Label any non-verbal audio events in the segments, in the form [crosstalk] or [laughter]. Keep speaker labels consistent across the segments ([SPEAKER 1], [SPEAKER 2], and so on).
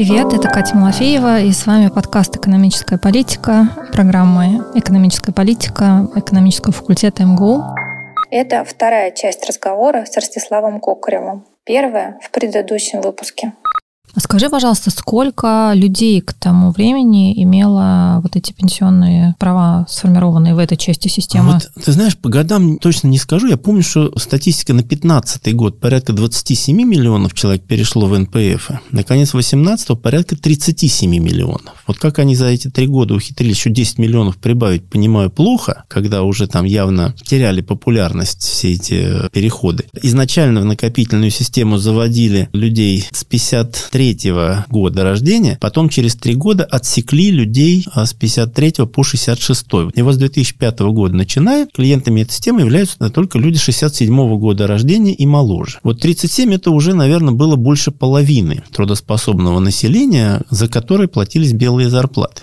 [SPEAKER 1] Привет, это Катя Малафеева, и с вами подкаст «Экономическая политика», программы «Экономическая политика» экономического факультета МГУ.
[SPEAKER 2] Это вторая часть разговора с Ростиславом Кокаревым. Первая в предыдущем выпуске.
[SPEAKER 1] Скажи, пожалуйста, сколько людей к тому времени имело вот эти пенсионные права, сформированные в этой части системы?
[SPEAKER 3] Вот, ты знаешь, по годам точно не скажу. Я помню, что статистика на 15 год порядка 27 миллионов человек перешло в НПФ. На конец 18 порядка 37 миллионов. Вот как они за эти три года ухитрились еще 10 миллионов прибавить, понимаю, плохо, когда уже там явно теряли популярность все эти переходы. Изначально в накопительную систему заводили людей с 53 53 года рождения, потом через три года отсекли людей а, с 53 по 66. И вот с 2005 года начиная, клиентами этой системы являются только люди 67 года рождения и моложе. Вот 37 это уже, наверное, было больше половины трудоспособного населения, за которое платились белые зарплаты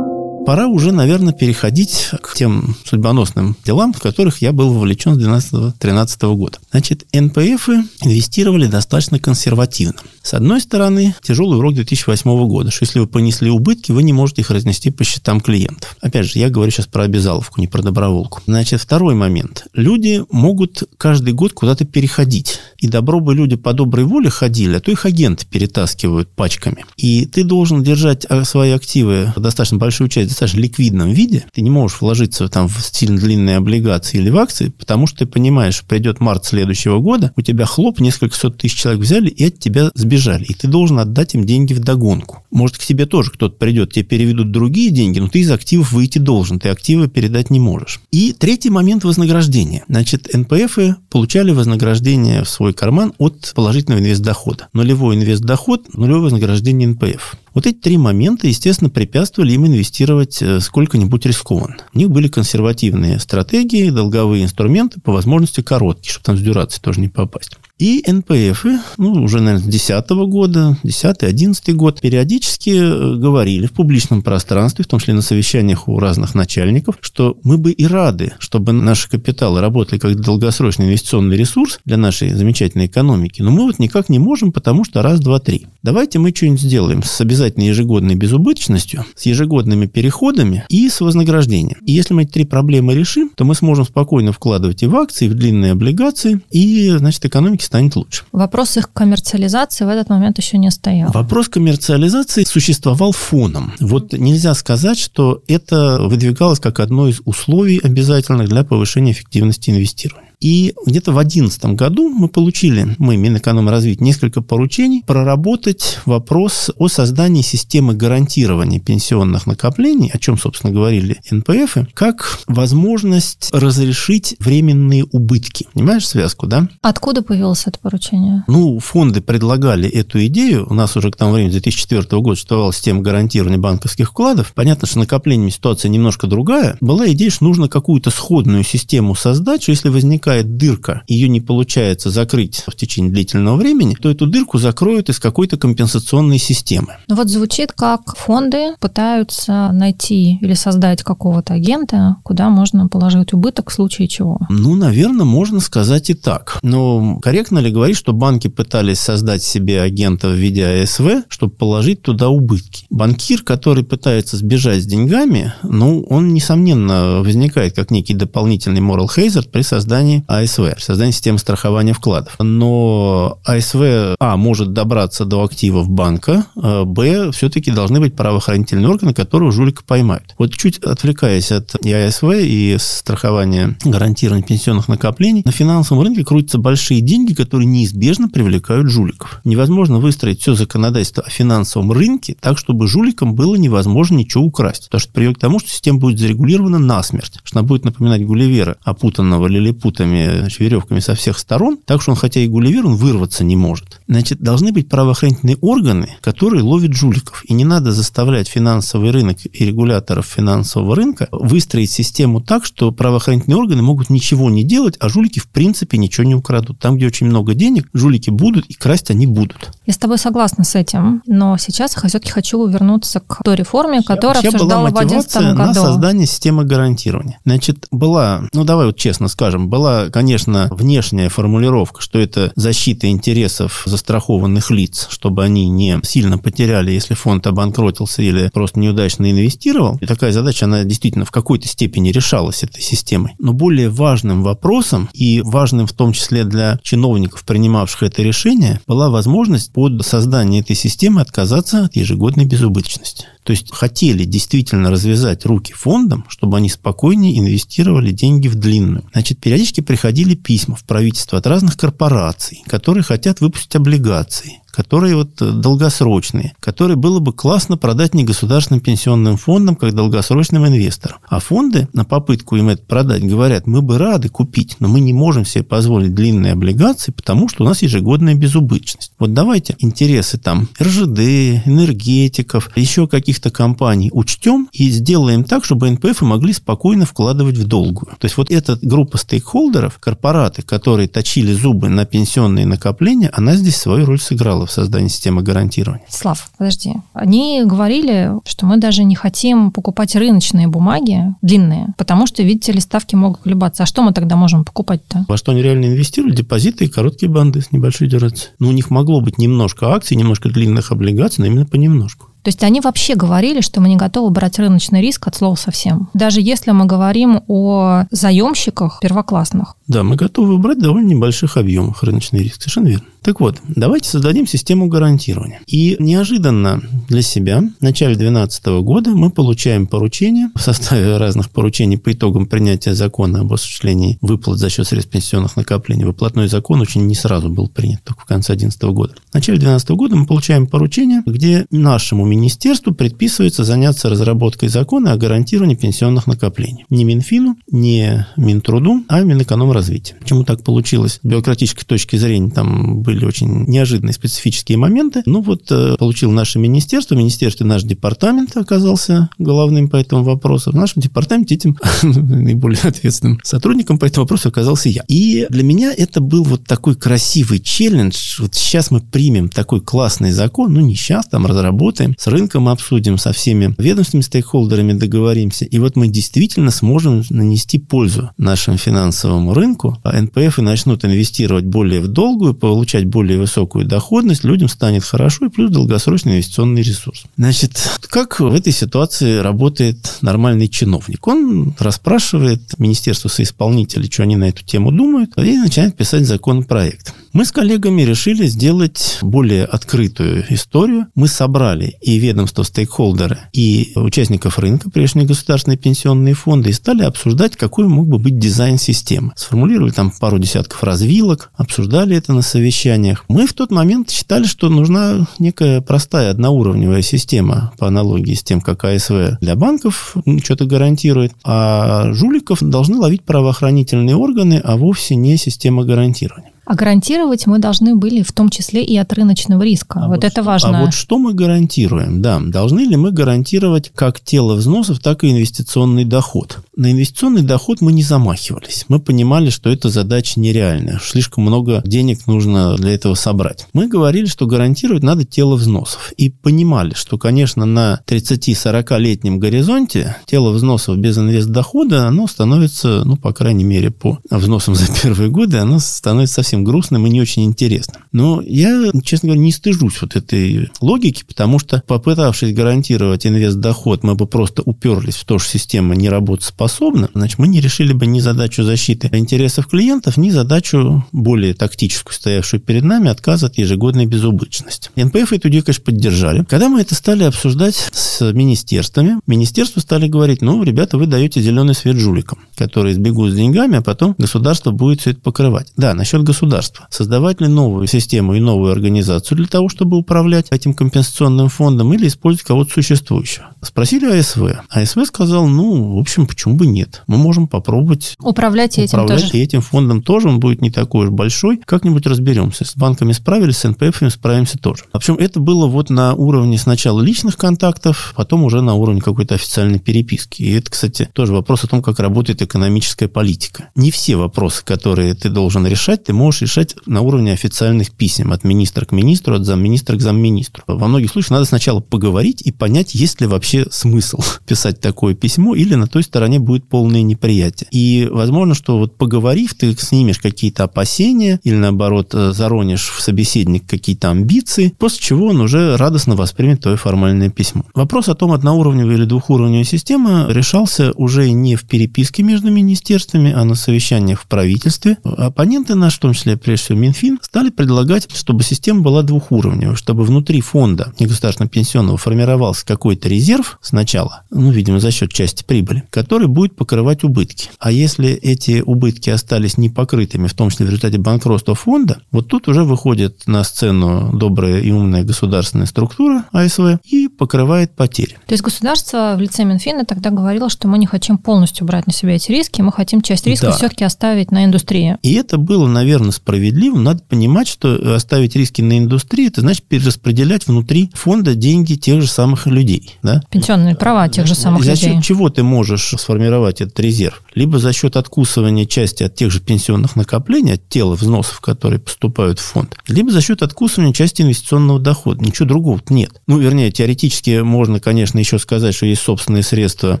[SPEAKER 3] пора уже, наверное, переходить к тем судьбоносным делам, в которых я был вовлечен с 2012-2013 года. Значит, НПФы инвестировали достаточно консервативно. С одной стороны, тяжелый урок 2008 года, что если вы понесли убытки, вы не можете их разнести по счетам клиентов. Опять же, я говорю сейчас про обязаловку, не про доброволку. Значит, второй момент. Люди могут каждый год куда-то переходить. И добро бы люди по доброй воле ходили, а то их агенты перетаскивают пачками. И ты должен держать а, свои активы, достаточно большую часть, достаточно ликвидном виде. Ты не можешь вложиться там в сильно длинные облигации или в акции, потому что ты понимаешь, придет март следующего года, у тебя хлоп, несколько сот тысяч человек взяли и от тебя сбежали, и ты должен отдать им деньги в догонку. Может, к тебе тоже кто-то придет, тебе переведут другие деньги, но ты из активов выйти должен, ты активы передать не можешь. И третий момент вознаграждения. Значит, НПФы получали вознаграждение в свой карман от положительного инвестдохода. Нулевой инвестдоход, нулевое вознаграждение НПФ. Вот эти три момента, естественно, препятствовали им инвестировать э, сколько-нибудь рискованно. У них были консервативные стратегии, долговые инструменты, по возможности короткие, чтобы там с дюрацией тоже не попасть. И НПФ, ну, уже, наверное, с 2010 года, 10-11 год, периодически э, говорили в публичном пространстве, в том числе на совещаниях у разных начальников, что мы бы и рады, чтобы наши капиталы работали как долгосрочный инвестиционный ресурс для нашей замечательной экономики, но мы вот никак не можем, потому что раз, два, три. Давайте мы что-нибудь сделаем с обязательной ежегодной безубыточностью, с ежегодными переходами и с вознаграждением. И если мы эти три проблемы решим, то мы сможем спокойно вкладывать и в акции, и в длинные облигации, и, значит, экономике станет лучше.
[SPEAKER 1] Вопрос их коммерциализации в этот момент еще не стоял.
[SPEAKER 3] Вопрос коммерциализации существовал фоном. Вот нельзя сказать, что это выдвигалось как одно из условий обязательных для повышения эффективности инвестирования. И где-то в 2011 году мы получили, мы, Минэкономразвитие, несколько поручений проработать вопрос о создании системы гарантирования пенсионных накоплений, о чем, собственно, говорили НПФ, как возможность разрешить временные убытки. Понимаешь связку, да?
[SPEAKER 1] Откуда появилось это поручение?
[SPEAKER 3] Ну, фонды предлагали эту идею. У нас уже к тому времени, 2004 года, существовала система гарантирования банковских вкладов. Понятно, что накоплениями ситуация немножко другая. Была идея, что нужно какую-то сходную систему создать, что если возникает возникает дырка, ее не получается закрыть в течение длительного времени, то эту дырку закроют из какой-то компенсационной системы.
[SPEAKER 1] Ну вот звучит как фонды пытаются найти или создать какого-то агента, куда можно положить убыток в случае чего.
[SPEAKER 3] Ну, наверное, можно сказать и так. Но корректно ли говорить, что банки пытались создать себе агента в виде АСВ, чтобы положить туда убытки? Банкир, который пытается сбежать с деньгами, ну, он, несомненно, возникает как некий дополнительный moral hazard при создании АСВ, создание системы страхования вкладов. Но АСВ, а, может добраться до активов банка, а, б, все-таки должны быть правоохранительные органы, которые жулика поймают. Вот чуть отвлекаясь от и АСВ, и страхования гарантирования пенсионных накоплений, на финансовом рынке крутятся большие деньги, которые неизбежно привлекают жуликов. Невозможно выстроить все законодательство о финансовом рынке так, чтобы жуликам было невозможно ничего украсть. Потому что приведет к тому, что система будет зарегулирована насмерть, что она будет напоминать Гулливера, опутанного лилипутами этими значит, веревками со всех сторон, так что он, хотя и гулливер, он вырваться не может. Значит, должны быть правоохранительные органы, которые ловят жуликов. И не надо заставлять финансовый рынок и регуляторов финансового рынка выстроить систему так, что правоохранительные органы могут ничего не делать, а жулики в принципе ничего не украдут. Там, где очень много денег, жулики будут, и красть они будут.
[SPEAKER 1] Я с тобой согласна с этим, но сейчас я все-таки хочу вернуться к той реформе, которая Вообще обсуждала
[SPEAKER 3] была
[SPEAKER 1] в 2011 году.
[SPEAKER 3] на создание системы гарантирования. Значит, была, ну давай вот честно скажем, была была, конечно, внешняя формулировка, что это защита интересов застрахованных лиц, чтобы они не сильно потеряли, если фонд обанкротился или просто неудачно инвестировал. И такая задача, она действительно в какой-то степени решалась этой системой. Но более важным вопросом и важным в том числе для чиновников, принимавших это решение, была возможность под создание этой системы отказаться от ежегодной безубыточности. То есть хотели действительно развязать руки фондам, чтобы они спокойнее инвестировали деньги в длинную. Значит, периодически приходили письма в правительство от разных корпораций, которые хотят выпустить облигации которые вот э, долгосрочные, которые было бы классно продать не государственным пенсионным фондам, как долгосрочным инвесторам. А фонды на попытку им это продать говорят, мы бы рады купить, но мы не можем себе позволить длинные облигации, потому что у нас ежегодная безубыточность. Вот давайте интересы там РЖД, энергетиков, еще каких-то компаний учтем и сделаем так, чтобы НПФ могли спокойно вкладывать в долгую. То есть вот эта группа стейкхолдеров, корпораты, которые точили зубы на пенсионные накопления, она здесь свою роль сыграла в создании системы гарантирования.
[SPEAKER 1] Слав, подожди. Они говорили, что мы даже не хотим покупать рыночные бумаги длинные, потому что, видите ли, ставки могут колебаться. А что мы тогда можем покупать-то?
[SPEAKER 3] Во что они реально инвестируют? Депозиты и короткие банды с небольшой дюрацией. Ну, у них могло быть немножко акций, немножко длинных облигаций, но именно понемножку.
[SPEAKER 1] То есть они вообще говорили, что мы не готовы брать рыночный риск от слова совсем. Даже если мы говорим о заемщиках первоклассных.
[SPEAKER 3] Да, мы готовы брать довольно небольших объемах рыночный риск. Совершенно верно. Так вот, давайте создадим систему гарантирования. И неожиданно для себя в начале 2012 года мы получаем поручение в составе разных поручений по итогам принятия закона об осуществлении выплат за счет средств пенсионных накоплений. Выплатной закон очень не сразу был принят, только в конце 2011 года. В начале 2012 года мы получаем поручение, где нашему министерству предписывается заняться разработкой закона о гарантировании пенсионных накоплений. Не Минфину, не Минтруду, а Минэкономразвития. Почему так получилось? С бюрократической точки зрения там очень неожиданные специфические моменты. Ну вот э, получил наше министерство, министерство наш департамент оказался главным по этому вопросу. В нашем департаменте этим [laughs] наиболее ответственным сотрудником по этому вопросу оказался я. И для меня это был вот такой красивый челлендж. Вот сейчас мы примем такой классный закон, ну не сейчас, там разработаем, с рынком обсудим, со всеми ведомственными стейкхолдерами договоримся, и вот мы действительно сможем нанести пользу нашему финансовому рынку, а НПФ и начнут инвестировать более в долгую, получать более высокую доходность, людям станет хорошо, и плюс долгосрочный инвестиционный ресурс. Значит, как в этой ситуации работает нормальный чиновник? Он расспрашивает министерство соисполнителей, что они на эту тему думают, и начинает писать законопроект. Мы с коллегами решили сделать более открытую историю. Мы собрали и ведомство стейкхолдеры, и участников рынка, прежние государственные пенсионные фонды, и стали обсуждать, какой мог бы быть дизайн системы. Сформулировали там пару десятков развилок, обсуждали это на совещаниях. Мы в тот момент считали, что нужна некая простая одноуровневая система по аналогии с тем, как АСВ для банков что-то гарантирует, а жуликов должны ловить правоохранительные органы, а вовсе не система гарантирования.
[SPEAKER 1] А гарантировать мы должны были в том числе и от рыночного риска. А вот, вот это важно.
[SPEAKER 3] А вот что мы гарантируем? Да, должны ли мы гарантировать как тело взносов, так и инвестиционный доход? На инвестиционный доход мы не замахивались. Мы понимали, что это задача нереальная. Слишком много денег нужно для этого собрать. Мы говорили, что гарантировать надо тело взносов. И понимали, что, конечно, на 30-40-летнем горизонте тело взносов без инвестдохода, оно становится, ну, по крайней мере, по взносам за первые годы, оно становится совсем совсем грустным и не очень интересным. Но я, честно говоря, не стыжусь вот этой логики, потому что, попытавшись гарантировать инвест-доход, мы бы просто уперлись в то, что система не работоспособна, значит, мы не решили бы ни задачу защиты интересов клиентов, ни задачу более тактическую, стоявшую перед нами, отказ от ежегодной безубыточности. НПФ эту идею, конечно, поддержали. Когда мы это стали обсуждать с министерствами, министерства стали говорить, ну, ребята, вы даете зеленый свет жуликам, которые сбегут с деньгами, а потом государство будет все это покрывать. Да, насчет государства государства. Создавать ли новую систему и новую организацию для того, чтобы управлять этим компенсационным фондом или использовать кого-то существующего? Спросили АСВ. АСВ сказал, ну, в общем, почему бы нет? Мы можем попробовать
[SPEAKER 1] управлять этим
[SPEAKER 3] управлять
[SPEAKER 1] тоже.
[SPEAKER 3] И этим фондом тоже, он будет не такой уж большой. Как-нибудь разберемся. С банками справились, с НПФами справимся тоже. В общем, это было вот на уровне сначала личных контактов, потом уже на уровне какой-то официальной переписки. И это, кстати, тоже вопрос о том, как работает экономическая политика. Не все вопросы, которые ты должен решать, ты можешь можешь решать на уровне официальных писем от министра к министру, от замминистра к замминистру. Во многих случаях надо сначала поговорить и понять, есть ли вообще смысл [laughs] писать такое письмо, или на той стороне будет полное неприятие. И возможно, что вот поговорив, ты снимешь какие-то опасения или, наоборот, э, заронишь в собеседник какие-то амбиции, после чего он уже радостно воспримет твое формальное письмо. Вопрос о том, одноуровневая или двухуровневая система решался уже не в переписке между министерствами, а на совещаниях в правительстве. Оппоненты наши, в том числе, прежде всего, Минфин, стали предлагать, чтобы система была двухуровневой, чтобы внутри фонда негосударственного пенсионного формировался какой-то резерв сначала, ну, видимо, за счет части прибыли, который будет покрывать убытки. А если эти убытки остались непокрытыми, в том числе в результате банкротства фонда, вот тут уже выходит на сцену добрая и умная государственная структура АСВ и покрывает потери.
[SPEAKER 1] То есть государство в лице Минфина тогда говорило, что мы не хотим полностью брать на себя эти риски, мы хотим часть риска да. все-таки оставить на индустрии.
[SPEAKER 3] И это было, наверное, справедливо. Надо понимать, что оставить риски на индустрии, это значит перераспределять внутри фонда деньги тех же самых людей. Да?
[SPEAKER 1] Пенсионные права тех же самых
[SPEAKER 3] за
[SPEAKER 1] людей.
[SPEAKER 3] За счет чего ты можешь сформировать этот резерв? Либо за счет откусывания части от тех же пенсионных накоплений, от тела взносов, которые поступают в фонд, либо за счет откусывания части инвестиционного дохода. Ничего другого нет. Ну, вернее, теоретически можно, конечно, еще сказать, что есть собственные средства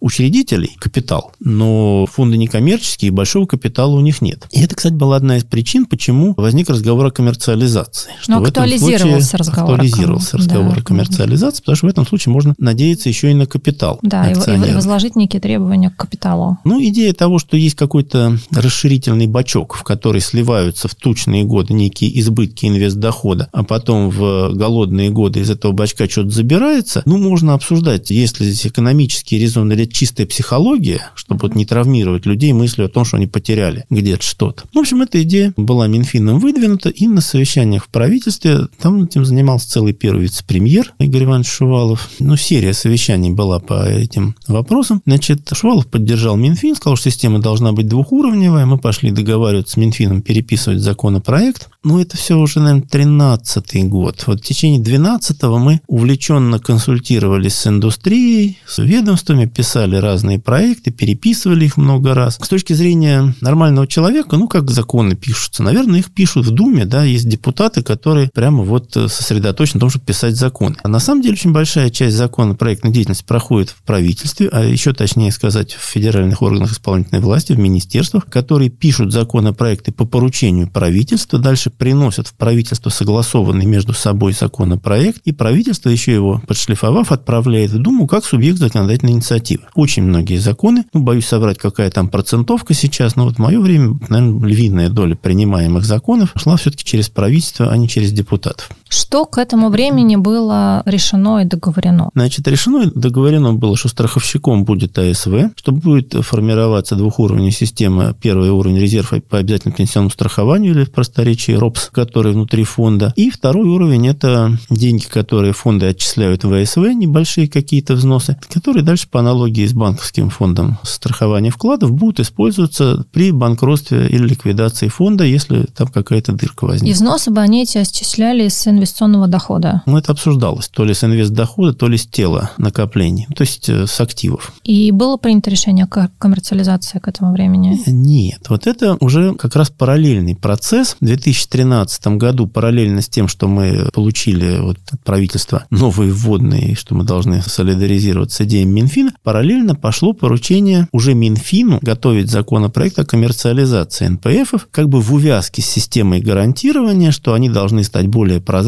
[SPEAKER 3] учредителей, капитал, но фонды некоммерческие, и большого капитала у них нет. И это, кстати, была одна из причин, почему возник разговор о коммерциализации.
[SPEAKER 1] Что но актуализировался разговор.
[SPEAKER 3] Актуализировался разговор да. о коммерциализации, потому что в этом случае можно надеяться еще и на капитал.
[SPEAKER 1] Да, и возложить некие требования к капиталу.
[SPEAKER 3] Ну, идея того, что есть какой-то расширительный бачок, в который сливаются в тучные годы некие избытки инвестдохода, а потом в голодные годы из этого бачка что-то забирается, ну, можно обсуждать, если здесь экономический резон или чистая психология, чтобы вот не травмировать людей мыслью о том, что они потеряли где-то что-то. В общем, эта идея была Минфином выдвинута, и на совещаниях в правительстве там этим занимался целый первый вице-премьер Игорь Иванович Шувалов. Ну, серия совещаний была по этим вопросам. Значит, Шувалов поддержал Минфин, сказал, что система должна быть двухуровневая. Мы пошли договариваться с Минфином переписывать законопроект. Ну, это все уже, наверное, 13 год. Вот в течение 12-го мы увлеченно консультировались с индустрией, с ведомствами, писали разные проекты, переписывали их много раз. С точки зрения нормального человека, ну, как законы пишутся? Наверное, их пишут в Думе, да, есть депутаты, которые прямо вот сосредоточены на том, чтобы писать законы. А на самом деле очень большая часть закона проектной деятельности проходит в правительстве, а еще точнее сказать, в федеральных органах исполнительной власти, в министерствах, которые пишут законопроекты по поручению правительства, дальше приносят в правительство согласованный между собой законопроект, и правительство, еще его подшлифовав, отправляет в Думу как субъект законодательной инициативы. Очень многие законы, ну, боюсь собрать, какая там процентовка сейчас, но вот в мое время, наверное, львиная доля принимаемых законов шла все-таки через правительство, а не через депутатов.
[SPEAKER 1] Что к этому времени было решено и договорено?
[SPEAKER 3] Значит, решено и договорено было, что страховщиком будет АСВ, что будет формироваться двухуровневая система. Первый уровень резерва по обязательному пенсионному страхованию или в просторечии РОПС, который внутри фонда. И второй уровень – это деньги, которые фонды отчисляют в АСВ, небольшие какие-то взносы, которые дальше по аналогии с банковским фондом страхования вкладов будут использоваться при банкротстве или ликвидации фонда, если там какая-то дырка возникнет.
[SPEAKER 1] И взносы бы они эти отчисляли с инвестиционного дохода?
[SPEAKER 3] Ну, это обсуждалось. То ли с инвестдохода, то ли с тела накоплений, то есть э, с активов.
[SPEAKER 1] И было принято решение о коммерциализации к этому времени?
[SPEAKER 3] Нет. Вот это уже как раз параллельный процесс. В 2013 году, параллельно с тем, что мы получили вот от правительства новые вводные, что мы должны солидаризироваться с идеей Минфина, параллельно пошло поручение уже Минфину готовить законопроект о коммерциализации НПФов, как бы в увязке с системой гарантирования, что они должны стать более прозрачными,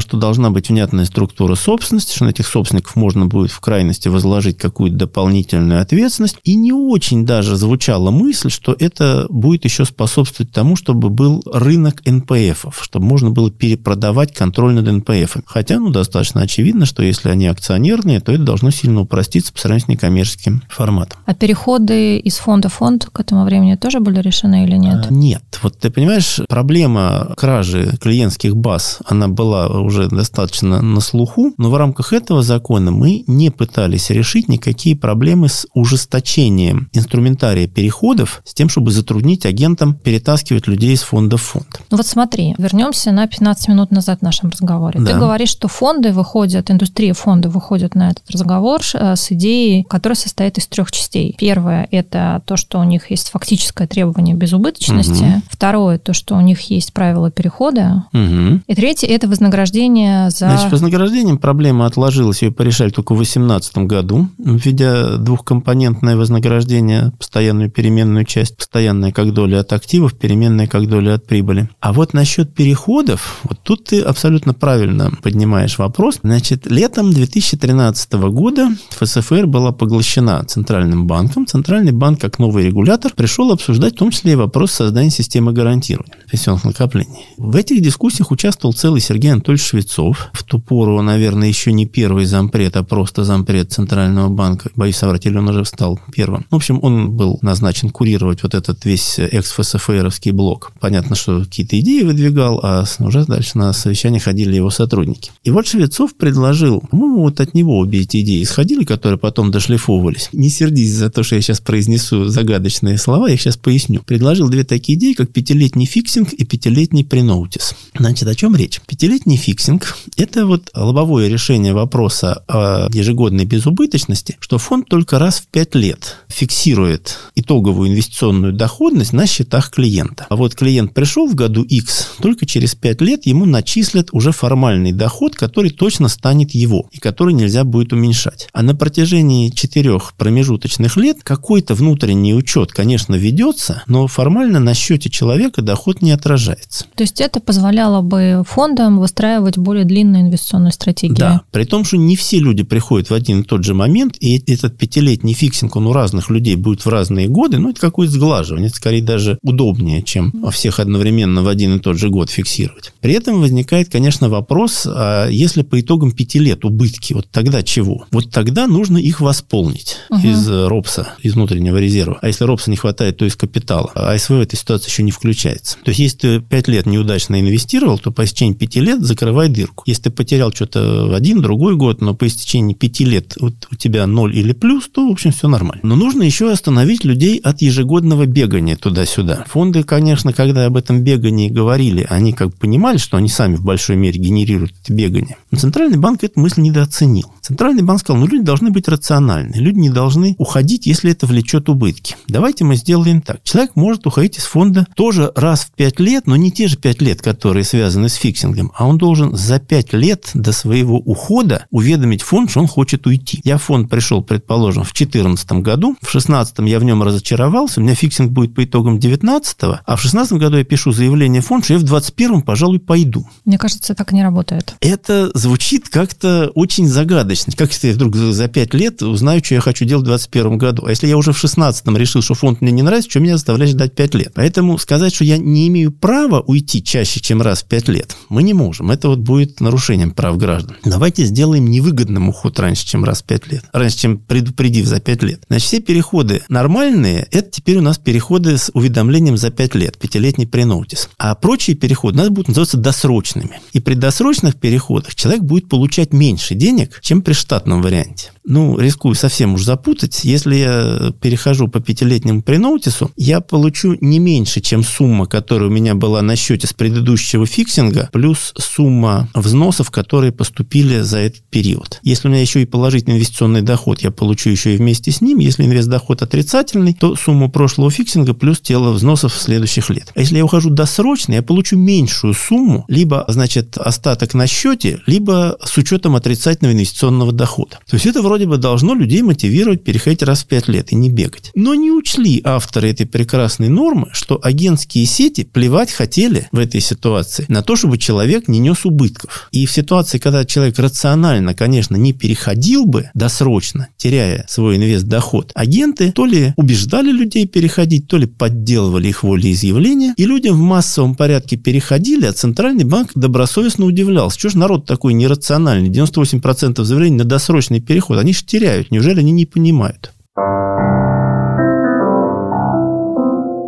[SPEAKER 3] что должна быть внятная структура собственности, что на этих собственников можно будет в крайности возложить какую-то дополнительную ответственность. И не очень даже звучала мысль, что это будет еще способствовать тому, чтобы был рынок НПФов, чтобы можно было перепродавать контроль над НПФами. Хотя, ну, достаточно очевидно, что если они акционерные, то это должно сильно упроститься по сравнению с некоммерческим форматом.
[SPEAKER 1] А переходы из фонда в фонд к этому времени тоже были решены или нет?
[SPEAKER 3] А, нет. Вот ты понимаешь, проблема кражи клиентских баз, она была уже достаточно на слуху, но в рамках этого закона мы не пытались решить никакие проблемы с ужесточением инструментария переходов с тем, чтобы затруднить агентам перетаскивать людей из фонда в фонд.
[SPEAKER 1] Ну вот смотри, вернемся на 15 минут назад в нашем разговоре. Да. Ты говоришь, что фонды выходят, индустрия фонда выходит на этот разговор э, с идеей, которая состоит из трех частей. Первое – это то, что у них есть фактическое требование безубыточности. Угу. Второе – то, что у них есть правила перехода. Угу. И третье – это вознаграждение за...
[SPEAKER 3] Значит, вознаграждением проблема отложилась, ее порешали только в 2018 году, введя двухкомпонентное вознаграждение, постоянную переменную часть, постоянная как доля от активов, переменная как доля от прибыли. А вот насчет переходов, вот тут ты абсолютно правильно поднимаешь вопрос. Значит, летом 2013 года ФСФР была поглощена Центральным банком. Центральный банк, как новый регулятор, пришел обсуждать в том числе и вопрос создания системы гарантирования пенсионных накоплений. В этих дискуссиях участвовал целый Сергей Анатольевич Швецов. В ту пору, наверное, еще не первый зампред, а просто зампред Центрального банка. Боюсь соврать, или он уже стал первым. В общем, он был назначен курировать вот этот весь экс-ФСФРовский блок. Понятно, что какие-то идеи выдвигал, а уже дальше на совещание ходили его сотрудники. И вот Швецов предложил, по-моему, вот от него обе эти идеи исходили, которые потом дошлифовывались. Не сердись за то, что я сейчас произнесу загадочные слова, я сейчас поясню. Предложил две такие идеи, как пятилетний фиксинг и пятилетний pre-notice. Значит, о чем речь? Пятилетний фиксинг – это вот лобовое решение вопроса о ежегодной безубыточности, что фонд только раз в пять лет фиксирует итоговую инвестиционную доходность на счетах клиента. А вот клиент пришел в году X, только через пять лет ему начислят уже формальный доход, который точно станет его и который нельзя будет уменьшать. А на протяжении четырех промежуточных лет какой-то внутренний учет, конечно, ведется, но формально на счете человека доход не отражается.
[SPEAKER 1] То есть это позволяло бы фондам выстраивать более длинную инвестиционную стратегию?
[SPEAKER 3] Да, при том, что не все люди приходят в один и тот же момент, и этот пятилетний фиксинг, он у разных людей будет в разные годы, ну, это какое-то сглаживание, это скорее даже удобнее, чем всех одновременно в один и тот же год фиксировать. При этом возникает, конечно, вопрос, а если по итогам пяти лет убытки, вот тогда чего? Вот тогда нужно их восполнить угу. из э, РОПСа, из внутреннего резерва. А если РОПСа не хватает, то из капитала. А СВ в этой ситуации еще не включается. То есть, если ты пять лет неудачно инвестировал, то по истечении пяти лет закрывай дырку. Если ты потерял что-то в один, другой год, но по истечении пяти лет вот у тебя ноль или плюс, то, в общем, все нормально. Но нужно еще остановить людей от ежегодного бегания туда-сюда. Фонды, конечно, когда об этом бегании говорили, они как бы понимали, что они сами в большой мере генерируют это бегание. Но Центральный банк эту мысль недооценил. Центральный банк сказал, ну, люди должны быть рациональны, люди не должны уходить, если это влечет убытки. Давайте мы сделаем так. Человек может уходить из фонда тоже раз в пять лет, но не те же пять лет, которые связаны с фиксингом, а он должен за пять лет до своего ухода уведомить фонд, что он хочет уйти. Я в фонд пришел, предположим, в 2014 году, в 2016 я в нем разочаровался, у меня фиксинг будет по итогам 2019, а в 2016 году я пишу заявление в фонд, что я в 2021, пожалуй, пойду.
[SPEAKER 1] Мне кажется, так не работает.
[SPEAKER 3] Это звучит как-то очень загадочно. Как если я вдруг за 5 лет узнаю, что я хочу делать в 2021 году? А если я уже в 2016 решил, что фонд мне не нравится, что меня заставляет ждать 5 лет? Поэтому сказать, что я не имею права уйти чаще, чем раз в 5 лет, мы не можем. Это вот будет нарушением прав граждан. Давайте сделаем невыгодным уход раньше, чем раз в 5 лет. Раньше, чем предупредив за 5 лет. Значит, все переходы нормальные, это теперь у нас переходы с уведомлением за 5 лет, пятилетний преноутис. А прочие переходы у нас будут называться досрочными. И при досрочных переходах человек будет получать меньше денег, чем при штатном варианте ну, рискую совсем уж запутать, если я перехожу по пятилетнему pre-notice у, я получу не меньше, чем сумма, которая у меня была на счете с предыдущего фиксинга, плюс сумма взносов, которые поступили за этот период. Если у меня еще и положительный инвестиционный доход, я получу еще и вместе с ним. Если инвест-доход отрицательный, то сумму прошлого фиксинга плюс тело взносов следующих лет. А если я ухожу досрочно, я получу меньшую сумму, либо, значит, остаток на счете, либо с учетом отрицательного инвестиционного дохода. То есть это вроде вроде бы должно людей мотивировать переходить раз в пять лет и не бегать. Но не учли авторы этой прекрасной нормы, что агентские сети плевать хотели в этой ситуации на то, чтобы человек не нес убытков. И в ситуации, когда человек рационально, конечно, не переходил бы досрочно, теряя свой инвест-доход, агенты то ли убеждали людей переходить, то ли подделывали их волеизъявления, и людям в массовом порядке переходили, а Центральный банк добросовестно удивлялся. Что ж народ такой нерациональный? 98% заявлений на досрочный переход они же теряют. Неужели они не понимают?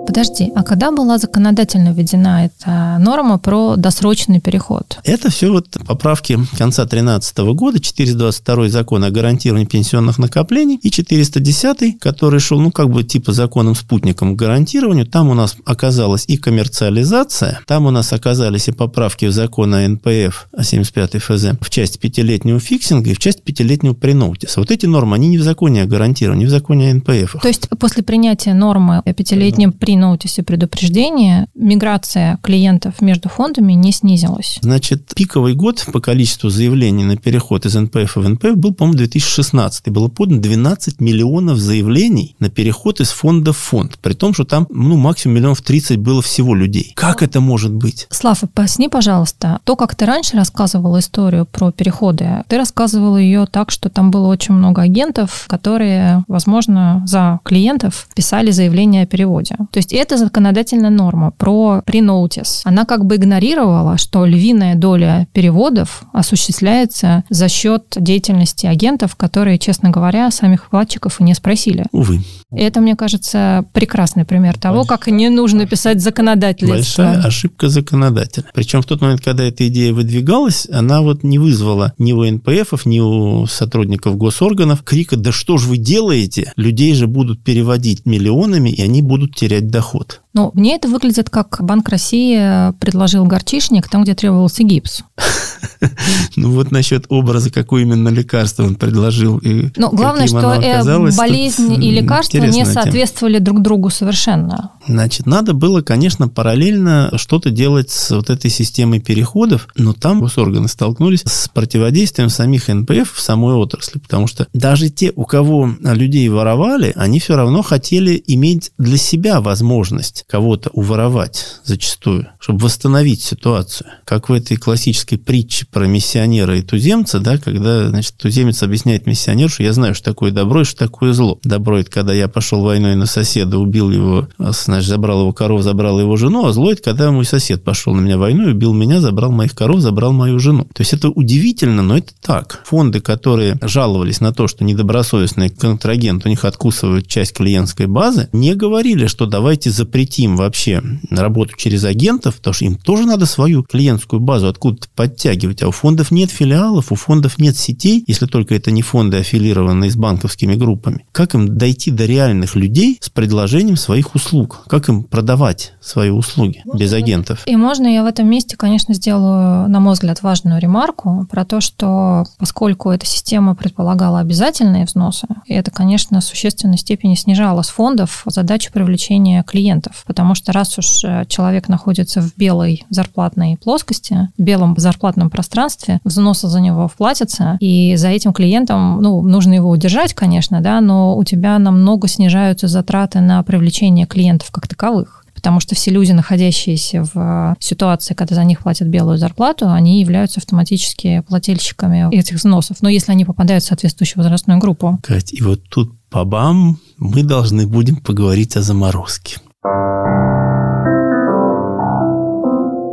[SPEAKER 1] Подожди, а когда была законодательно введена эта норма про досрочный переход?
[SPEAKER 3] Это все вот поправки конца 2013 года, 422 закон о гарантировании пенсионных накоплений и 410, который шел, ну, как бы типа законом-спутником к гарантированию. Там у нас оказалась и коммерциализация, там у нас оказались и поправки в закон о НПФ, 75 ФЗ, в части пятилетнего фиксинга и в части пятилетнего pre-notice а. Вот эти нормы, они не в законе о гарантировании, не в законе о НПФ.
[SPEAKER 1] То есть после принятия нормы о пятилетнем pre-notice е предупреждения миграция клиентов между фондами не снизилась?
[SPEAKER 3] Значит, пиковый год по количеству заявлений на переход из НПФ в НПФ был, по-моему, 2016. Было подано 12 миллионов заявлений на переход из фонда в фонд. При том, что там ну, максимум миллионов 30 было всего людей. Как это может быть?
[SPEAKER 1] Слава, поясни, пожалуйста, то, как ты раньше рассказывала историю про переходы, ты рассказывала ее так, что там было очень много агентов, которые, возможно, за клиентов писали заявление о переводе. То есть это законодательная норма про pre-notice. Она как бы игнорировала, что львиная доля переводов осуществляется за счет деятельности агентов, которые, честно говоря, самих вкладчиков и не спросили.
[SPEAKER 3] Увы.
[SPEAKER 1] И это, мне кажется, прекрасный пример того, Большая, как не нужно писать законодательство.
[SPEAKER 3] Большая ошибка законодателя. Причем в тот момент, когда эта идея выдвигалась, она вот не вызвала ни у НПФов, ни у сотрудников госорганов крика «Да что же вы делаете? Людей же будут переводить миллионами, и они будут терять доход».
[SPEAKER 1] Ну, мне это выглядит как Банк России предложил горчишник там, где требовался гипс. [laughs]
[SPEAKER 3] Ну вот насчет образа, какое именно лекарство он предложил. И
[SPEAKER 1] Но ну, главное, что э, болезнь и лекарство не соответствовали друг другу совершенно.
[SPEAKER 3] Значит, надо было, конечно, параллельно что-то делать с вот этой системой переходов, но там госорганы столкнулись с противодействием самих НПФ в самой отрасли, потому что даже те, у кого людей воровали, они все равно хотели иметь для себя возможность кого-то уворовать зачастую, чтобы восстановить ситуацию. Как в этой классической притче про миссионера и туземца, да, когда, значит, туземец объясняет миссионеру, что я знаю, что такое добро и что такое зло. Добро – это когда я пошел войной на соседа, убил его, значит, забрал его коров, забрал его жену, а зло – это когда мой сосед пошел на меня войну, убил меня, забрал моих коров, забрал мою жену. То есть это удивительно, но это так. Фонды, которые жаловались на то, что недобросовестный контрагент у них откусывают часть клиентской базы, не говорили, что давайте запретим вообще работу через агентов, потому что им тоже надо свою клиентскую базу откуда-то подтягивать. А у фондов нет филиалов, у фондов нет сетей, если только это не фонды, аффилированные с банковскими группами. Как им дойти до реальных людей с предложением своих услуг? Как им продавать свои услуги без агентов?
[SPEAKER 1] И можно я в этом месте, конечно, сделаю, на мой взгляд, важную ремарку про то, что поскольку эта система предполагала обязательные взносы, это, конечно, в существенной степени снижало с фондов задачу привлечения клиентов. Потому что раз уж э, человек находится в белой зарплатной плоскости, в белом зарплатном пространстве, взносы за него вплатятся, и за этим клиентом, ну, нужно его удержать, конечно, да, но у тебя намного снижаются затраты на привлечение клиентов как таковых потому что все люди, находящиеся в ситуации, когда за них платят белую зарплату, они являются автоматически плательщиками этих взносов, но если они попадают в соответствующую возрастную группу.
[SPEAKER 3] Кать, и вот тут по бам мы должны будем поговорить о заморозке. Música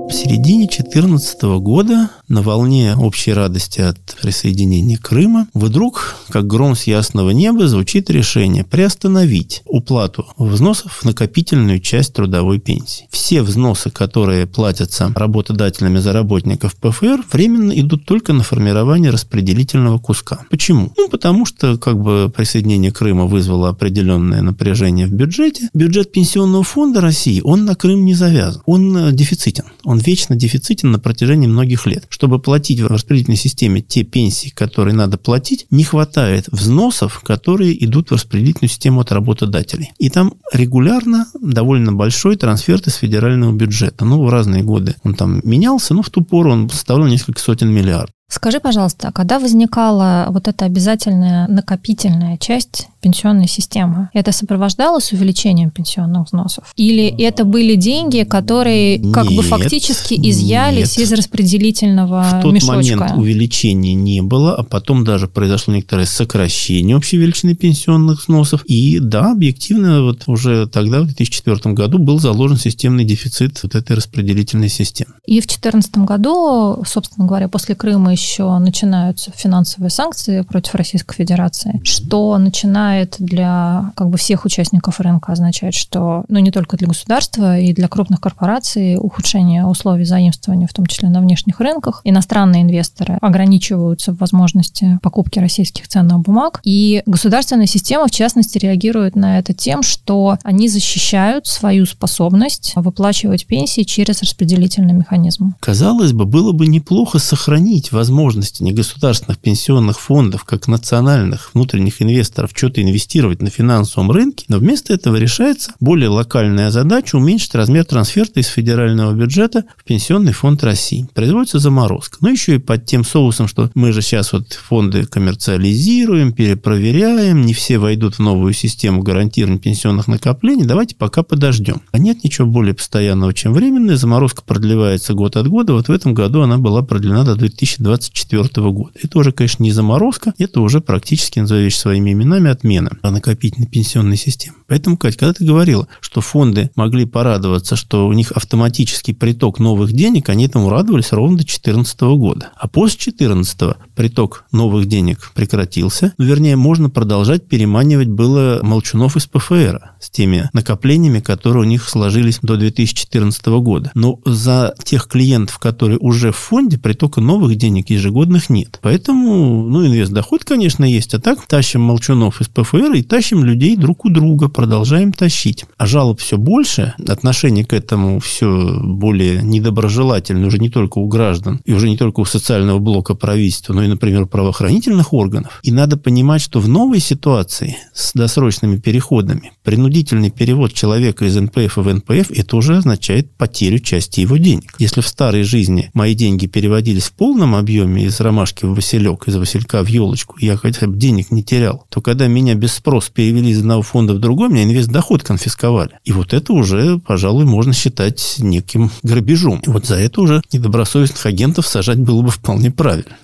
[SPEAKER 3] В середине 2014 года на волне общей радости от присоединения Крыма вдруг, как гром с ясного неба, звучит решение приостановить уплату взносов в накопительную часть трудовой пенсии. Все взносы, которые платятся работодателями за работников ПФР, временно идут только на формирование распределительного куска. Почему? Ну, потому что как бы присоединение Крыма вызвало определенное напряжение в бюджете. Бюджет Пенсионного фонда России, он на Крым не завязан. Он э, дефицитен. Он вечно дефицитен на протяжении многих лет. Чтобы платить в распределительной системе те пенсии, которые надо платить, не хватает взносов, которые идут в распределительную систему от работодателей. И там регулярно довольно большой трансферт из федерального бюджета. Ну, в разные годы он там менялся, но в ту пору он составлял несколько сотен миллиардов.
[SPEAKER 1] Скажи, пожалуйста, а когда возникала вот эта обязательная накопительная часть пенсионной системы, это сопровождалось увеличением пенсионных взносов? Или это были деньги, которые как
[SPEAKER 3] нет,
[SPEAKER 1] бы фактически изъялись нет. из распределительного
[SPEAKER 3] В тот
[SPEAKER 1] мешочка?
[SPEAKER 3] момент увеличения не было, а потом даже произошло некоторое сокращение общей величины пенсионных взносов. И да, объективно, вот уже тогда, в 2004 году, был заложен системный дефицит вот этой распределительной системы.
[SPEAKER 1] И в 2014 году, собственно говоря, после Крыма еще начинаются финансовые санкции против Российской Федерации, что начинает для как бы всех участников рынка означать, что, ну, не только для государства, и для крупных корпораций ухудшение условий заимствования, в том числе на внешних рынках. Иностранные инвесторы ограничиваются в возможности покупки российских ценных бумаг, и государственная система, в частности, реагирует на это тем, что они защищают свою способность выплачивать пенсии через распределительный механизм.
[SPEAKER 3] Казалось бы, было бы неплохо сохранить возможности негосударственных пенсионных фондов, как национальных внутренних инвесторов, что-то инвестировать на финансовом рынке, но вместо этого решается более локальная задача уменьшить размер трансферта из федерального бюджета в Пенсионный фонд России. Производится заморозка. Но еще и под тем соусом, что мы же сейчас вот фонды коммерциализируем, перепроверяем, не все войдут в новую систему гарантирования пенсионных накоплений, давайте пока подождем. А нет ничего более постоянного, чем временная. Заморозка продлевается год от года. Вот в этом году она была продлена до 2024 года. Это уже, конечно, не заморозка, это уже практически, назову своими именами, отмена накопительной пенсионной системы. Поэтому, Кать, когда ты говорила, что фонды могли порадоваться, что у них автоматический приток новых денег, они этому радовались ровно до 2014 года. А после 2014 приток новых денег прекратился. Ну, вернее, можно продолжать переманивать было молчунов из ПФР с теми накоплениями, которые у них сложились до 2014 года. Но за тех клиентов, которые уже в фонде, притока новых денег ежегодных нет. Поэтому, ну, инвест-доход, конечно, есть, а так тащим молчунов из ПФР и тащим людей друг у друга, продолжаем тащить. А жалоб все больше, отношение к этому все более недоброжелательное уже не только у граждан, и уже не только у социального блока правительства, но и, например, правоохранительных органов. И надо понимать, что в новой ситуации с досрочными переходами принудительный перевод человека из НПФ в НПФ, это уже означает потерю части его денег. Если в старой жизни мои деньги переводились в полном объеме из ромашки в василек, из василька в елочку, я хотя бы денег не терял, то когда меня без спроса перевели из одного фонда в другой, меня инвест-доход конфисковали. И вот это уже, пожалуй, можно считать неким грабежом. И вот за это уже недобросовестных агентов сажать было бы вполне правильно.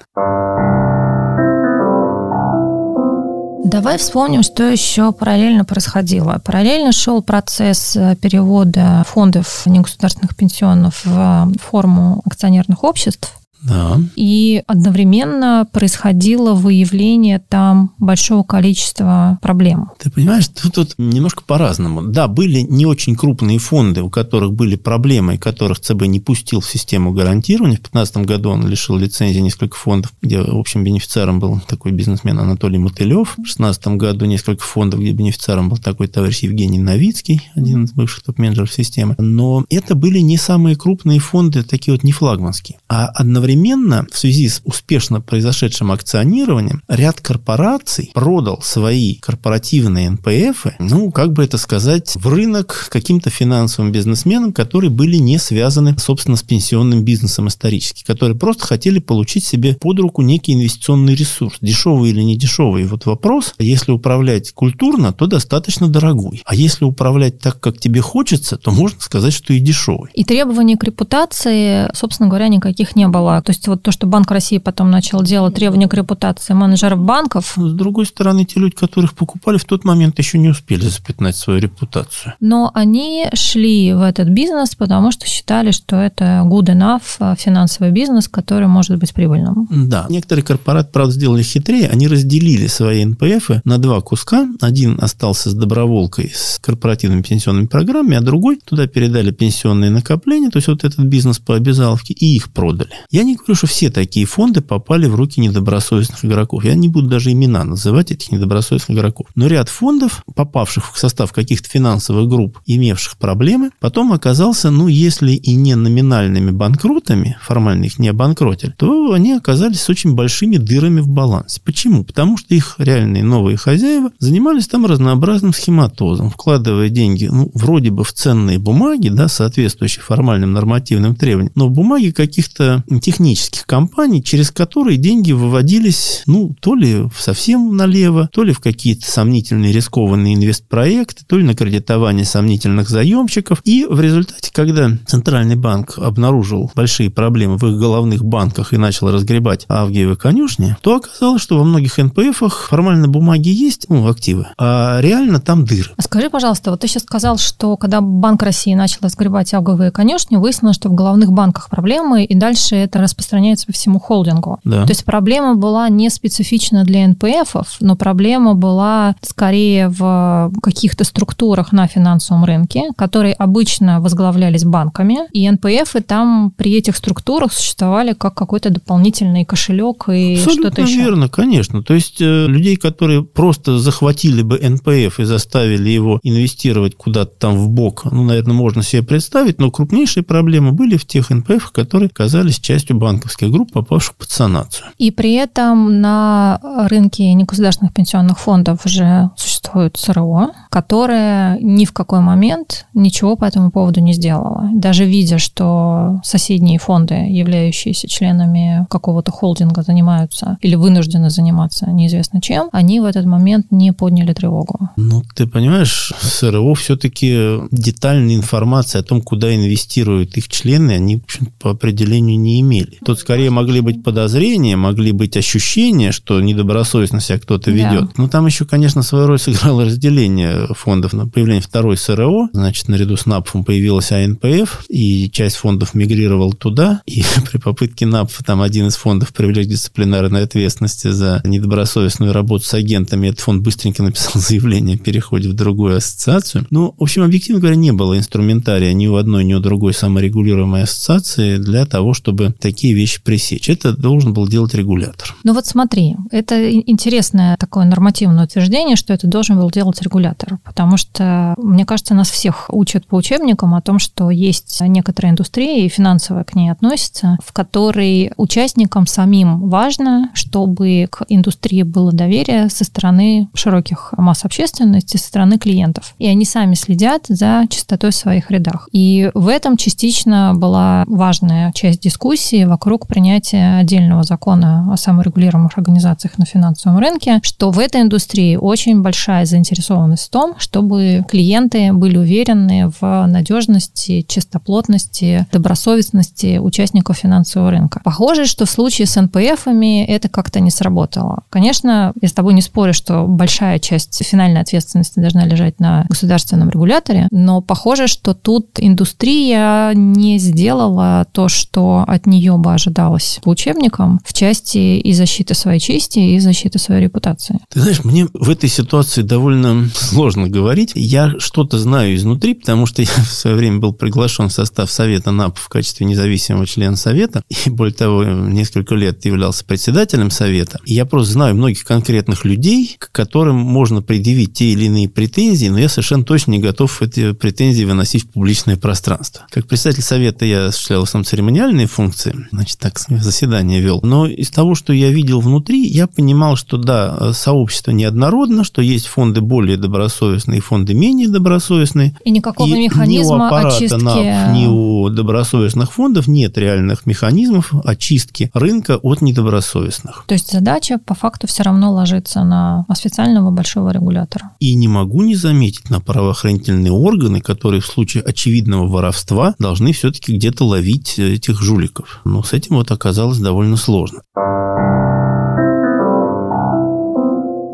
[SPEAKER 1] Давай вспомним, что еще параллельно происходило. Параллельно шел процесс э, перевода фондов негосударственных пенсионов в форму акционерных обществ.
[SPEAKER 3] Да.
[SPEAKER 1] И одновременно происходило выявление там большого количества проблем.
[SPEAKER 3] Ты понимаешь, тут, тут немножко по-разному. Да, были не очень крупные фонды, у которых были проблемы, и которых ЦБ не пустил в систему гарантирования. В 2015 году он лишил лицензии несколько фондов, где общим бенефициаром был такой бизнесмен Анатолий Мотылев. В 2016 году несколько фондов, где бенефициаром был такой товарищ Евгений Новицкий, один из бывших топ-менеджеров системы. Но это были не самые крупные фонды, такие вот не флагманские. А одновременно Одновременно, в связи с успешно произошедшим акционированием, ряд корпораций продал свои корпоративные НПФ, ну, как бы это сказать, в рынок каким-то финансовым бизнесменам, которые были не связаны, собственно, с пенсионным бизнесом исторически, которые просто хотели получить себе под руку некий инвестиционный ресурс, дешевый или не дешевый. Вот вопрос, если управлять культурно, то достаточно дорогой. А если управлять так, как тебе хочется, то можно сказать, что и дешевый.
[SPEAKER 1] И требований к репутации, собственно говоря, никаких не было. То есть вот то, что Банк России потом начал делать, требования к репутации менеджеров банков.
[SPEAKER 3] С другой стороны, те люди, которых покупали, в тот момент еще не успели запятнать свою репутацию.
[SPEAKER 1] Но они шли в этот бизнес, потому что считали, что это good enough а, финансовый бизнес, который может быть прибыльным.
[SPEAKER 3] Да. Некоторые корпораты, правда, сделали хитрее. Они разделили свои НПФ на два куска. Один остался с доброволкой, с корпоративными пенсионными программами, а другой туда передали пенсионные накопления, то есть вот этот бизнес по обязаловке, и их продали. Я не говорю, что все такие фонды попали в руки недобросовестных игроков. Я не буду даже имена называть этих недобросовестных игроков. Но ряд фондов, попавших в состав каких-то финансовых групп, имевших проблемы, потом оказался, ну, если и не номинальными банкротами, формально их не обанкротили, то они оказались с очень большими дырами в балансе. Почему? Потому что их реальные новые хозяева занимались там разнообразным схематозом, вкладывая деньги, ну, вроде бы в ценные бумаги, да, соответствующие формальным нормативным требованиям, но бумаги каких-то тех технических компаний, через которые деньги выводились, ну, то ли совсем налево, то ли в какие-то сомнительные рискованные инвестпроекты, то ли на кредитование сомнительных заемщиков. И в результате, когда Центральный банк обнаружил большие проблемы в их головных банках и начал разгребать Авгиевы конюшни, то оказалось, что во многих НПФах формально бумаги есть, ну, активы, а реально там дыры.
[SPEAKER 1] А скажи, пожалуйста, вот ты сейчас сказал, что когда Банк России начал разгребать Авгиевые конюшни, выяснилось, что в головных банках проблемы, и дальше это распространяется по всему холдингу.
[SPEAKER 3] Да.
[SPEAKER 1] То есть проблема была не специфична для НПФов, но проблема была скорее в каких-то структурах на финансовом рынке, которые обычно возглавлялись банками, и НПФы там при этих структурах существовали как какой-то дополнительный кошелек и что-то еще.
[SPEAKER 3] верно, конечно. То есть э, людей, которые просто захватили бы НПФ и заставили его инвестировать куда-то там в бок, ну, наверное, можно себе представить, но крупнейшие проблемы были в тех НПФ, которые казались частью банковских групп, попавших под санацию.
[SPEAKER 1] И при этом на рынке негосударственных пенсионных фондов уже существует СРО, которое ни в какой момент ничего по этому поводу не сделала. Даже видя, что соседние фонды, являющиеся членами какого-то холдинга, занимаются или вынуждены заниматься неизвестно чем, они в этот момент не подняли тревогу.
[SPEAKER 3] Ну, ты понимаешь, СРО все-таки детальная информация о том, куда инвестируют их члены, они, в общем, по определению не имели. Тут скорее могли быть подозрения, могли быть ощущения, что недобросовестно себя кто-то ведет. Да. Но там еще, конечно, свою роль сыграло разделение фондов на появление второй СРО. Значит, наряду с НАПФом появилась АНПФ, и часть фондов мигрировала туда. И [laughs] при попытке НАПФа там один из фондов привлечь дисциплинарной ответственности за недобросовестную работу с агентами, этот фонд быстренько написал [laughs] заявление о переходе в другую ассоциацию. Ну, в общем, объективно говоря, не было инструментария ни у одной, ни у другой саморегулируемой ассоциации для того, чтобы такие вещи пресечь. Это должен был делать регулятор.
[SPEAKER 1] Ну вот смотри, это интересное такое нормативное утверждение, что это должен был делать регулятор, потому что, мне кажется, нас всех учат по учебникам о том, что есть некоторая индустрия, и финансовая к ней относится, в которой участникам самим важно, чтобы к индустрии было доверие со стороны широких масс общественности, со стороны клиентов. И они сами следят за чистотой в своих рядах. И в этом частично была важная часть дискуссии вокруг принятия отдельного закона о саморегулируемых организациях на финансовом рынке, что в этой индустрии очень большая заинтересованность в том, чтобы клиенты были уверены в надежности, чистоплотности, добросовестности участников финансового рынка. Похоже, что в случае с НПФами это как-то не сработало. Конечно, я с тобой не спорю, что большая часть финальной ответственности должна лежать на государственном регуляторе, но похоже, что тут индустрия не сделала то, что от нее бы ожидалось учебникам в части и защиты своей чести, и защиты своей репутации.
[SPEAKER 3] Ты знаешь, мне в этой ситуации довольно сложно говорить. Я что-то знаю изнутри, потому что [laughs] я в свое время был приглашен в состав Совета НАП в качестве независимого члена Совета, и более того, несколько лет являлся председателем Совета. Я просто знаю многих конкретных людей, к которым можно предъявить те или иные претензии, но я совершенно точно не готов эти претензии выносить в публичное пространство. Как председатель Совета я осуществлял сам церемониальные функции, значит, так заседание вел. Но из того, что я видел внутри, я понимал, что да, сообщество неоднородно, что есть фонды более добросовестные, фонды менее добросовестные.
[SPEAKER 1] И никакого и механизма ни у аппарата очистки... НАП,
[SPEAKER 3] ни у добросовестных фондов нет реальных механизмов очистки рынка от недобросовестных.
[SPEAKER 1] То есть задача по факту все равно ложится на официального большого регулятора.
[SPEAKER 3] И не могу не заметить на правоохранительные органы, которые в случае очевидного воровства должны все-таки где-то ловить этих жуликов. Но с этим вот оказалось довольно сложно.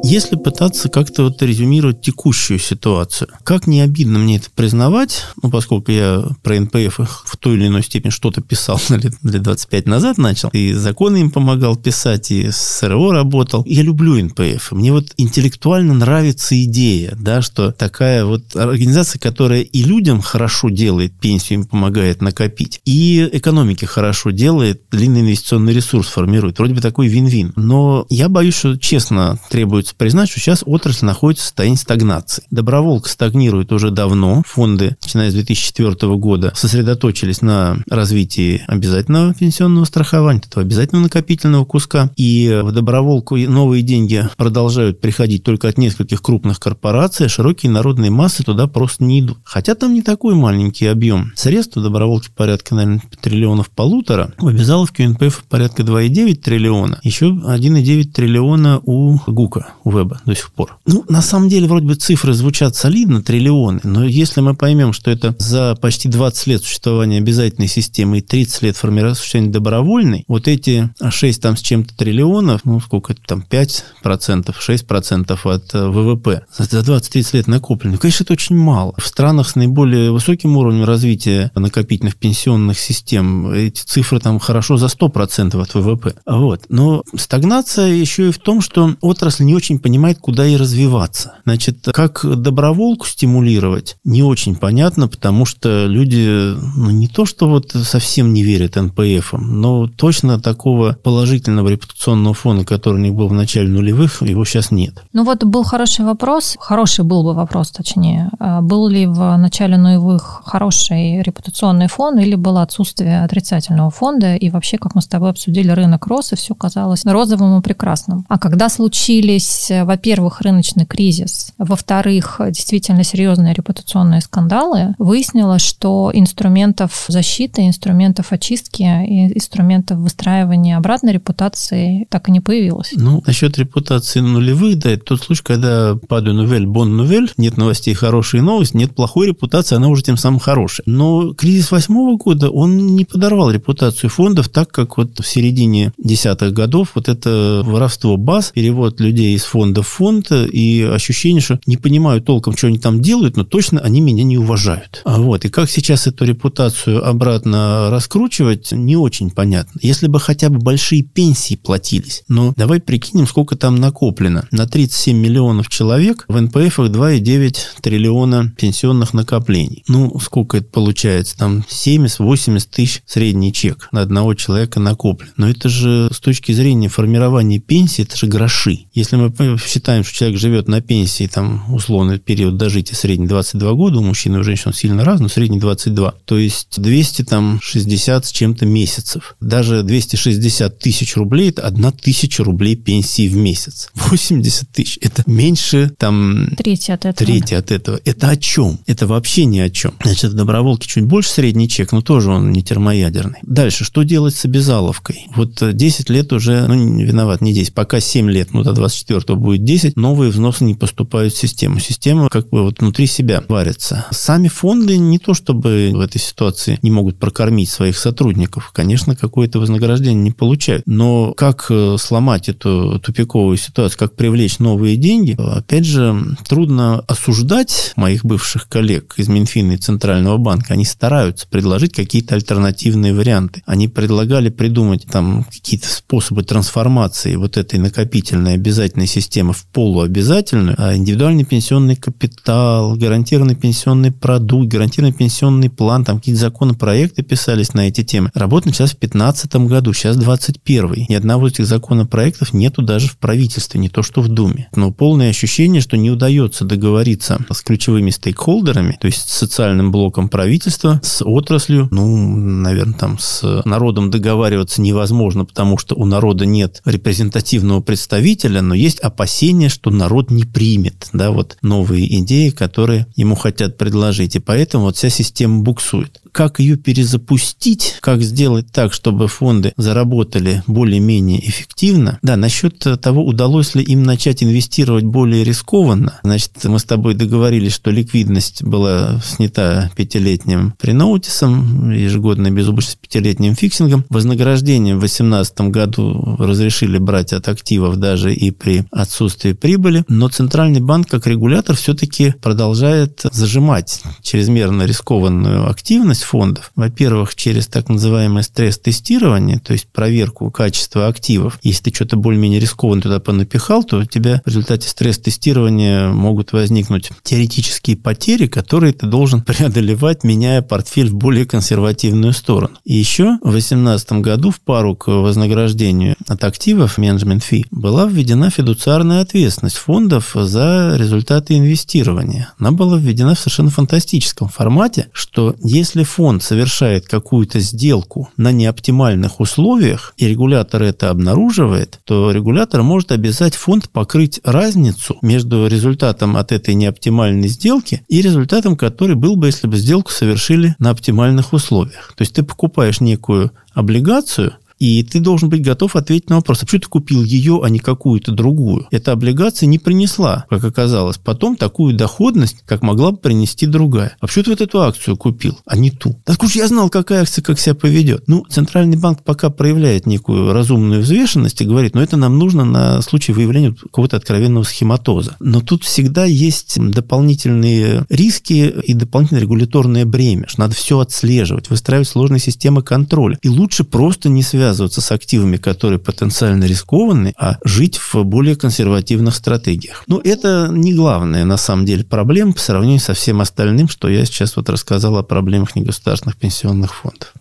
[SPEAKER 3] Если пытаться как-то вот резюмировать текущую ситуацию, как не обидно мне это признавать, ну, поскольку я про НПФ в той или иной степени что-то писал [laughs] лет, лет 25 назад начал, и законы им помогал писать, и с СРО работал. Я люблю НПФ. Мне вот интеллектуально нравится идея, да, что такая вот организация, которая и людям хорошо делает пенсию, им помогает накопить, и экономике хорошо делает, длинный инвестиционный ресурс формирует. Вроде бы такой вин-вин. Но я боюсь, что честно требуется признать, что сейчас отрасль находится в состоянии стагнации. Доброволка стагнирует уже давно. Фонды, начиная с 2004 года, сосредоточились на развитии обязательного пенсионного страхования, этого обязательного накопительного куска. И в доброволку новые деньги продолжают приходить только от нескольких крупных корпораций, а широкие народные массы туда просто не идут. Хотя там не такой маленький объем средств, в доброволке порядка, наверное, триллионов полутора, в обязаловке у НПФ порядка 2,9 триллиона, еще 1,9 триллиона у ГУКа, у веба до сих пор. Ну, на самом деле, вроде бы цифры звучат солидно, триллионы, но если мы поймем, что это за почти 20 лет существования обязательной системы и 30 лет формирования существования добровольной, вот эти 6 там с чем-то триллионов, ну, сколько это там, 5%, 6% от э, ВВП за 20-30 лет накоплено. Конечно, это очень мало. В странах с наиболее высоким уровнем развития накопительных пенсионных систем эти цифры там хорошо за 100% от ВВП. Вот. Но стагнация еще и в том, что отрасль не очень понимает, куда и развиваться. Значит, как доброволку стимулировать, не очень понятно, потому что люди ну, не то, что вот совсем не верят НПФ, но точно такого положительного репутационного фона, который у них был в начале нулевых, его сейчас нет.
[SPEAKER 1] Ну вот был хороший вопрос, хороший был бы вопрос, точнее, а был ли в начале нулевых хороший репутационный фон или было отсутствие отрицательного фонда, и вообще, как мы с тобой обсудили, рынок рос, и все казалось розовым и прекрасным. А когда случились, во-первых, рыночный кризис, во-вторых, действительно серьезные репутационные скандалы, выяснилось, что инструментов защиты, инструментов очистки и инструментов выстраивания обратной репутации так и не появилось.
[SPEAKER 3] Ну, насчет репутации нулевых, да, это тот случай, когда падаю нувель, бон нувель, нет новостей, хорошие новости, нет плохой репутации, она уже тем самым хорошая. Но кризис восьмого года, он не подорвал репутацию фондов так, как вот в середине десятых годов вот это воровство баз, перевод людей из фонда в фонд и ощущение, что не понимаю толком, что они там делают, но точно они меня не уважают. А вот, и как сейчас эту репутацию обратно раскручивать, не очень понятно. Если бы хотя бы большие пенсии платились, но давай прикинем, сколько там накоплено. На 37 миллионов человек в НПФах 2,9 триллиона пенсионных накоплений. Ну, сколько это получается? Там 70-80 тысяч средний чек на одного человека накоплен. Но это же с точки зрения формирования пенсии, это же гроши. Если мы считаем, что человек живет на пенсии, там, условно, период дожития средний 22 года, у мужчин и у женщин сильно раз, но средний 22, то есть 260 с чем-то месяцев. Даже 260 тысяч рублей – это одна тысяча рублей пенсии в месяц. 80 тысяч – это меньше там...
[SPEAKER 1] Треть от этого.
[SPEAKER 3] Треть от этого. Это о чем? Это вообще ни о чем. Значит, доброволки чуть больше средний чек, но тоже он не термоядерный. Дальше, что делать с обязаловкой? Вот 10 лет уже, ну, виноват, не 10, пока 7 лет, ну, до 24 будет 10, новые взносы не поступают в систему. Система как бы вот внутри себя варится. Сами фонды не то, чтобы в этой ситуации не могут прокормить своих сотрудников. Конечно, какое-то вознаграждение не получают. Но как э, сломать эту тупиковую ситуацию, как привлечь новые деньги, опять же, трудно осуждать моих бывших коллег из Минфина и Центрального банка. Они стараются предложить какие-то альтернативные варианты. Они предлагали придумать там какие-то способы трансформации вот этой накопительной обязательной системы в полуобязательную, а индивидуальный пенсионный капитал, гарантированный пенсионный продукт, гарантированный пенсионный план, там какие-то законопроекты писались на эти темы. Работа началась в 2015 году, сейчас 21 Ни одного из этих законопроектов нету даже в правительстве, не то что в Думе. Но полное ощущение, что не удается договориться с ключевыми стейкхолдерами, то есть с социальным блоком правительства, с отраслью, ну, наверное, там с народом договариваться невозможно, потому что у народа нет репрезентативного представителя, но есть опасения, что народ не примет, да, вот новые идеи, которые ему хотят предложить. И поэтому вот вся система буксует как ее перезапустить, как сделать так, чтобы фонды заработали более-менее эффективно. Да, насчет того, удалось ли им начать инвестировать более рискованно. Значит, мы с тобой договорились, что ликвидность была снята пятилетним pre-notice ом, ежегодная безубыточность пятилетним фиксингом. Вознаграждение в 2018 году разрешили брать от активов даже и при отсутствии прибыли, но Центральный банк как регулятор все-таки продолжает зажимать чрезмерно рискованную активность фондов. Во-первых, через так называемое стресс-тестирование, то есть проверку качества активов. Если ты что-то более-менее рискованно туда понапихал, то у тебя в результате стресс-тестирования могут возникнуть теоретические потери, которые ты должен [laughs] преодолевать, меняя портфель в более консервативную сторону. И еще в 2018 году в пару к вознаграждению от активов, менеджмент фи, была введена фидуциарная ответственность фондов за результаты инвестирования. Она была введена в совершенно фантастическом формате, что если фонд совершает какую-то сделку на неоптимальных условиях, и регулятор это обнаруживает, то регулятор может обязать фонд покрыть разницу между результатом от этой неоптимальной сделки и результатом, который был бы, если бы сделку совершили на оптимальных условиях. То есть ты покупаешь некую облигацию, И ты должен быть готов ответить на вопрос, а почему ты купил ее, а не какую-то другую? Эта облигация не принесла, как оказалось, потом такую доходность, как могла бы принести другая. А почему ты вот эту акцию купил, а не ту? Так уж я знал, какая акция как себя поведет. Ну, Центральный банк пока проявляет некую разумную взвешенность и говорит, ну, это нам нужно на случай выявления какого-то откровенного схематоза. Но тут всегда есть дополнительные риски и дополнительное регуляторное бремя. Что надо все отслеживать, выстраивать сложные системы контроля. И лучше просто не связываться с активами, которые потенциально рискованы, а жить в более консервативных стратегиях. Но это не главная, на самом деле, проблема по сравнению со всем остальным, что я сейчас вот рассказал о проблемах негосударственных пенсионных фондов.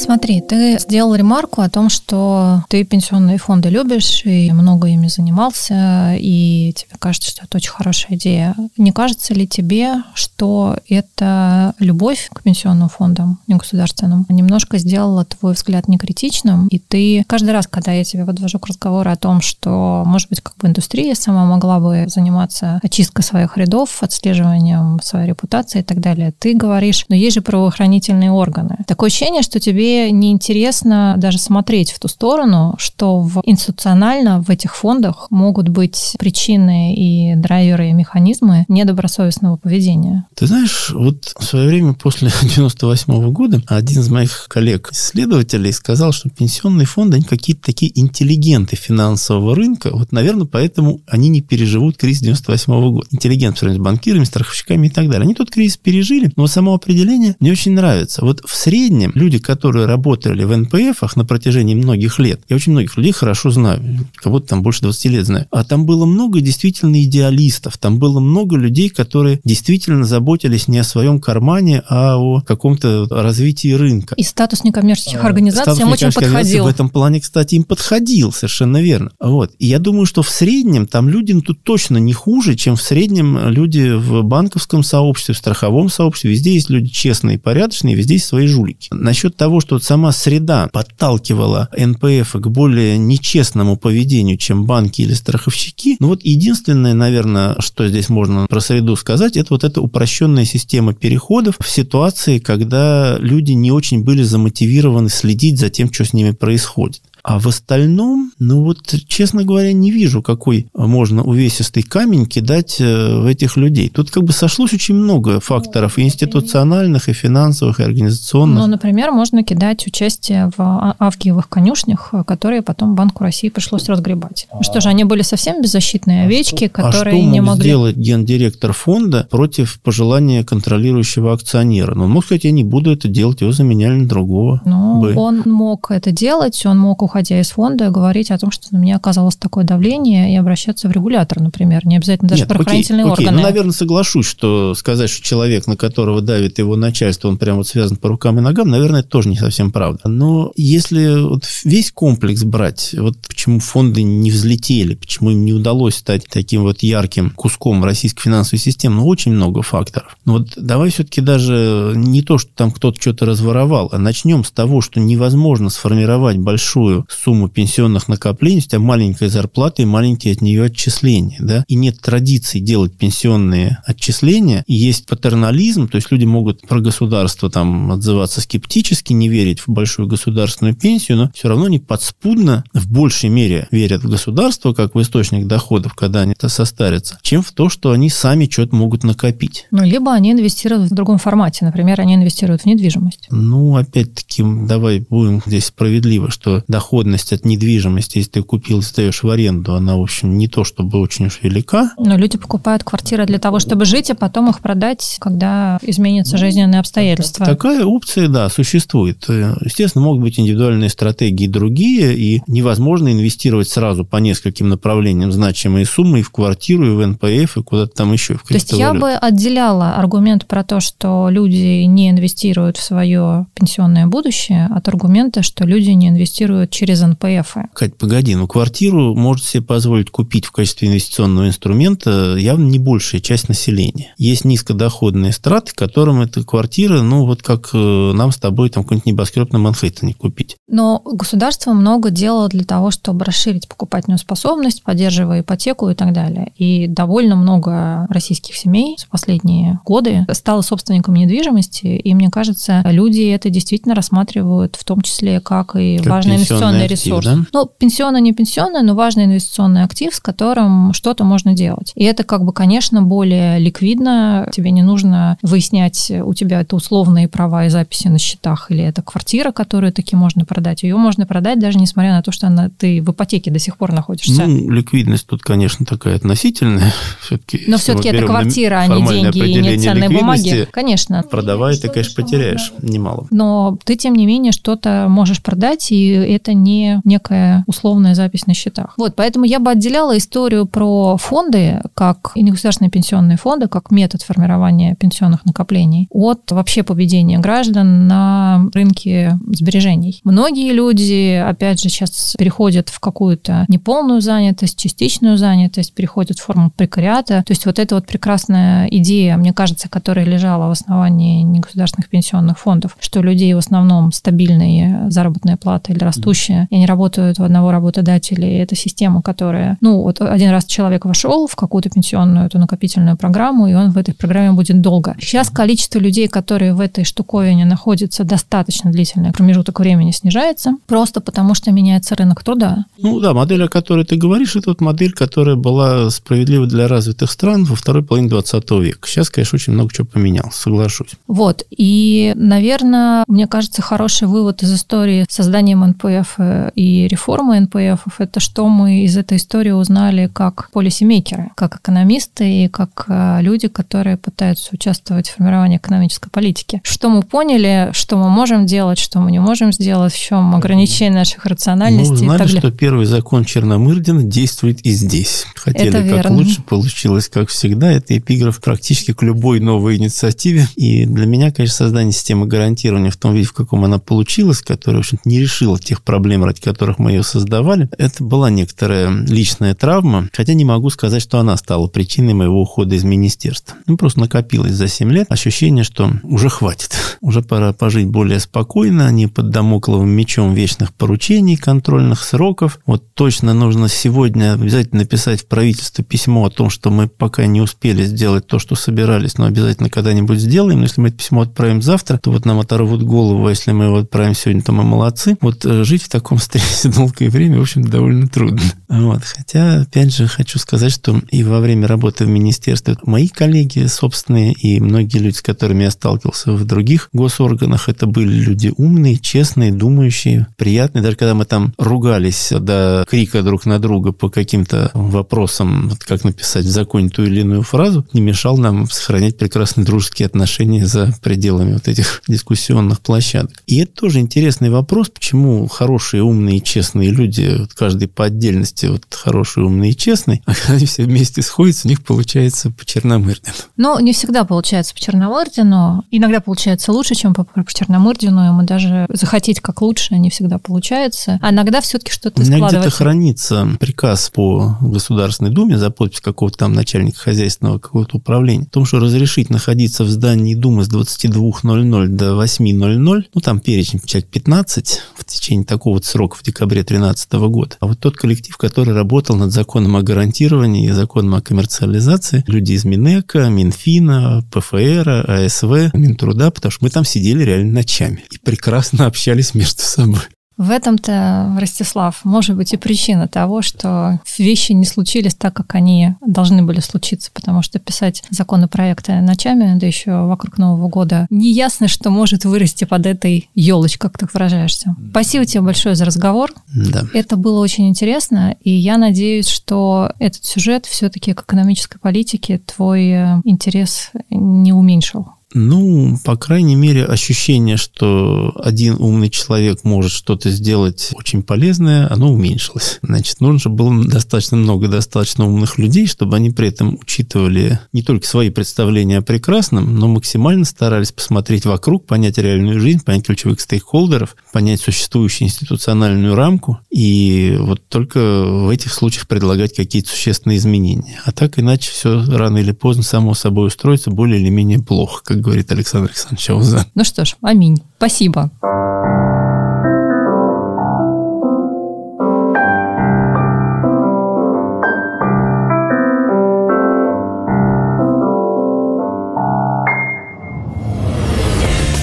[SPEAKER 1] Смотри, ты сделал ремарку о том, что ты пенсионные фонды любишь и много ими занимался, и тебе кажется, что это очень хорошая идея. Не кажется ли тебе, что эта любовь к пенсионным фондам, негосударственным, немножко сделала твой взгляд некритичным, и ты каждый раз, когда я тебе подвожу к разговору о том, что, может быть, как бы индустрия сама могла бы заниматься очисткой своих рядов, отслеживанием своей репутации и так далее, ты говоришь, но есть же правоохранительные органы. Такое ощущение, что тебе неинтересно даже смотреть в ту сторону, что в институционально в этих фондах могут быть причины и драйверы, и механизмы недобросовестного поведения.
[SPEAKER 3] Ты знаешь, вот в свое время после [laughs] 98 -го года один из моих коллег-исследователей сказал, что пенсионные фонды, они какие-то такие интеллигенты финансового рынка. Вот, наверное, поэтому они не переживут кризис 98 -го года. Интеллигент по сравнению с банкирами, страховщиками и так далее. Они тот кризис пережили, но само определение мне очень нравится. Вот в среднем люди, которые которые работали в НПФах на протяжении многих лет, я очень многих людей хорошо знаю, кого-то там больше 20 лет знаю, а там было много действительно идеалистов, там было много людей, которые действительно заботились не о своем кармане, а о каком-то развитии рынка.
[SPEAKER 1] И статус некоммерческих организаций
[SPEAKER 3] статус им
[SPEAKER 1] очень подходил.
[SPEAKER 3] В этом плане, кстати, им подходил, совершенно верно. Вот. И я думаю, что в среднем там люди ну, тут точно не хуже, чем в среднем люди в банковском сообществе, в страховом сообществе. Везде есть люди честные, порядочные, везде есть свои жулики. Насчет того, что что сама среда подталкивала НПФ к более нечестному поведению, чем банки или страховщики, ну вот единственное, наверное, что здесь можно про среду сказать, это вот эта упрощенная система переходов в ситуации, когда люди не очень были замотивированы следить за тем, что с ними происходит. А в остальном, ну вот, честно говоря, не вижу, какой можно увесистый камень кидать э, в этих людей. Тут как бы сошлось очень много факторов и институциональных, и финансовых, и организационных.
[SPEAKER 1] Ну, например, можно кидать участие в а, авгиевых конюшнях, которые потом Банку России пришлось разгребать. Ну что же, они были совсем беззащитные а овечки, которые
[SPEAKER 3] а что
[SPEAKER 1] не
[SPEAKER 3] мог
[SPEAKER 1] могли...
[SPEAKER 3] сделать гендиректор фонда против пожелания контролирующего акционера? Ну, он мог сказать, я не буду это делать, его заменяли на другого.
[SPEAKER 1] Ну, он мог это делать, он мог уходя из фонда, говорить о том, что на меня оказалось такое давление, и обращаться в регулятор, например, не обязательно даже Нет, правоохранительные
[SPEAKER 3] окей,
[SPEAKER 1] органы.
[SPEAKER 3] Окей. Ну, наверное, соглашусь, что сказать, что человек, на которого давит его начальство, он прям вот связан по рукам и ногам, наверное, это тоже не совсем правда. Но если вот весь комплекс брать, вот почему фонды не взлетели, почему им не удалось стать таким вот ярким куском российской финансовой системы, ну, очень много факторов. Но вот давай все-таки даже не то, что там кто-то что-то разворовал, а начнем с того, что невозможно сформировать большую сумму пенсионных накоплений, у тебя маленькая зарплата и маленькие от нее отчисления, да, и нет традиции делать пенсионные отчисления, и есть патернализм, то есть люди могут про государство там отзываться скептически, не верить в большую государственную пенсию, но все равно они подспудно в большей мере верят в государство как в источник доходов, когда они это состарятся, чем в то, что они сами что-то могут накопить.
[SPEAKER 1] Ну, либо они инвестируют в другом формате, например, они инвестируют в недвижимость.
[SPEAKER 3] Ну, опять-таки, давай будем здесь справедливы, что доход доходность от недвижимости, если ты купил и сдаешь в аренду, она, в общем, не то чтобы очень уж велика.
[SPEAKER 1] Но люди покупают квартиры для того, чтобы жить, а потом их продать, когда изменятся жизненные обстоятельства.
[SPEAKER 3] Такая опция, да, существует. Естественно, могут быть индивидуальные стратегии другие, и невозможно инвестировать сразу по нескольким направлениям значимые суммы и в квартиру, и в НПФ, и куда-то там еще. В
[SPEAKER 1] то есть я бы отделяла аргумент про то, что люди не инвестируют в свое пенсионное будущее, от аргумента, что люди не инвестируют через НПФ.
[SPEAKER 3] Кать, погоди, ну квартиру может себе позволить купить в качестве инвестиционного инструмента явно не большая часть населения. Есть низкодоходные страты, которым эта квартира, ну вот как э, нам с тобой там какой-нибудь небоскреб на Манхэттене купить.
[SPEAKER 1] Но государство много делало для того, чтобы расширить покупательную способность, поддерживая ипотеку и так далее. И довольно много российских семей за последние годы стало собственниками недвижимости, и мне кажется, люди это действительно рассматривают в том числе как и как важный инвестиционный актив, ресурс. Да? Ну, пенсионный, не пенсионный, но важный инвестиционный актив, с которым что-то можно делать. И это как бы, конечно, более ликвидно. Тебе не нужно выяснять, у тебя это условные права и записи на счетах, или это квартира, которую таки можно продать. Ее можно продать даже несмотря на то, что она, ты в ипотеке до сих пор находишься.
[SPEAKER 3] Ну, ликвидность тут, конечно, такая относительная. [laughs]
[SPEAKER 1] Все-таки, Но все-таки это квартира, а не деньги и не ценные бумаги. Конечно.
[SPEAKER 3] Продавая, ты, конечно, потеряешь немало.
[SPEAKER 1] Но ты, тем не менее, что-то можешь продать, и это не некая условная запись на счетах. Вот, поэтому я бы отделяла историю про фонды, как и негосударственные пенсионные фонды, как метод формирования пенсионных накоплений, от вообще поведения граждан на рынке сбережений. Многие люди, опять же, сейчас переходят в какую-то неполную занятость, частичную занятость, переходят в форму прекариата. То есть вот эта вот прекрасная идея, мне кажется, которая лежала в основании негосударственных пенсионных фондов, что людей в основном стабильные заработная плата или растущая, и они работают у одного работодателя, и это система, которая, ну, вот один раз человек вошел в какую-то пенсионную эту накопительную программу, и он в этой программе будет долго. Сейчас количество людей, которые в этой штуковине находятся достаточно длительный промежуток времени снижается, просто потому что меняется рынок труда.
[SPEAKER 3] Ну да, модель, о которой ты говоришь, это вот модель, которая была справедлива для развитых стран во второй половине 20 века. Сейчас, конечно, очень много чего поменялось, соглашусь.
[SPEAKER 1] Вот, и, наверное, мне кажется, хороший вывод из истории с созданием НПФ и реформы НПФ – это что мы из этой истории узнали как полисемейкеры, как экономисты и как э, люди, которые пытаются участвовать в формировании экономической политики. Что мы поняли, что мы можем делать, что мы не можем сделать, в чем ограничение наших рациональностей. Мы
[SPEAKER 3] узнали, что первый закон Черномырдина действует и здесь. Хотели это как верно. лучше, получилось как всегда. Это эпиграф практически к любой новой инициативе. И для меня, конечно, создание системы гарантирования в том виде, в каком она получилась, которая, в общем не решила тех проблем, ради которых мы ее создавали, это была некоторая личная травма, хотя не могу сказать, что она стала причиной моего ухода из министерства. Ну, просто накопилось за 7 лет ощущение, что уже хватит, [laughs] уже пора пожить более спокойно, не под домокловым мечом вечных поручений, контрольных сроков. Вот точно нужно сегодня обязательно написать в правительство письмо о том, что мы пока не успели сделать то, что собирались, но обязательно когда-нибудь сделаем. Но если мы это письмо отправим завтра, то вот нам оторвут голову, а если мы его отправим сегодня, то мы молодцы. Вот э, жить в таком стрессе [laughs] долгое время, в общем, довольно трудно. Вот. Хотя, опять же, хочу сказать, что и во время работы в министерстве мои коллеги собственные и многие люди, с которыми я сталкивался в других госорганах, это были люди умные, честные, думающие, приятные. Даже когда мы там ругались до крика друг на друга по каким-то вопросам, вот как написать в законе ту или иную фразу, не мешал нам сохранять прекрасные дружеские отношения за пределами вот этих дискуссионных площадок. И это тоже интересный вопрос, почему хорошие, умные, честные люди, вот каждый по отдельности вот хороший, умный и честный, [laughs] а когда они все вместе сходятся, у них получается по Черномырдину.
[SPEAKER 1] Ну, не всегда получается по Черномырдину. Иногда получается лучше, чем по, по Черномырдину. Ему даже захотеть как лучше не всегда получается. А иногда все-таки что-то складывается. У меня
[SPEAKER 3] где-то хранится приказ по Государственной Думе за подпись какого-то там начальника хозяйственного какого-то управления о том, что разрешить находиться в здании Думы с 22.00 до 8.00, ну, там перечень человек 15 в течение такого вот срока в декабре 2013 года. А вот тот коллектив, который работал над законом о гарантировании и законом о коммерциализации, люди из Минэка, Минфина, ПФР, АСВ, Минтруда, потому что мы там сидели реально ночами и прекрасно общались между собой.
[SPEAKER 1] В этом-то, Ростислав, может быть и причина того, что вещи не случились так, как они должны были случиться, потому что писать законопроекты ночами, да еще вокруг Нового года, неясно, что может вырасти под этой елочкой, как ты выражаешься. Спасибо тебе большое за разговор.
[SPEAKER 3] Да.
[SPEAKER 1] Это было очень интересно, и я надеюсь, что этот сюжет все-таки к экономической политике твой э, интерес не уменьшил.
[SPEAKER 3] Ну, по крайней мере, ощущение, что один умный человек может что-то сделать очень полезное, оно уменьшилось. Значит, нужно было достаточно много достаточно умных людей, чтобы они при этом учитывали не только свои представления о прекрасном, но максимально старались посмотреть вокруг, понять реальную жизнь, понять ключевых стейкхолдеров, понять существующую институциональную рамку и вот только в этих случаях предлагать какие-то существенные изменения. А так иначе все рано или поздно само собой устроится более или менее плохо, как говорит Александр Александрович Аузан.
[SPEAKER 1] Ну что ж, аминь. Спасибо.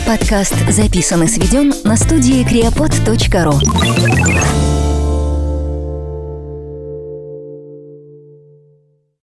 [SPEAKER 4] Подкаст записан и сведен на студии creapod.ru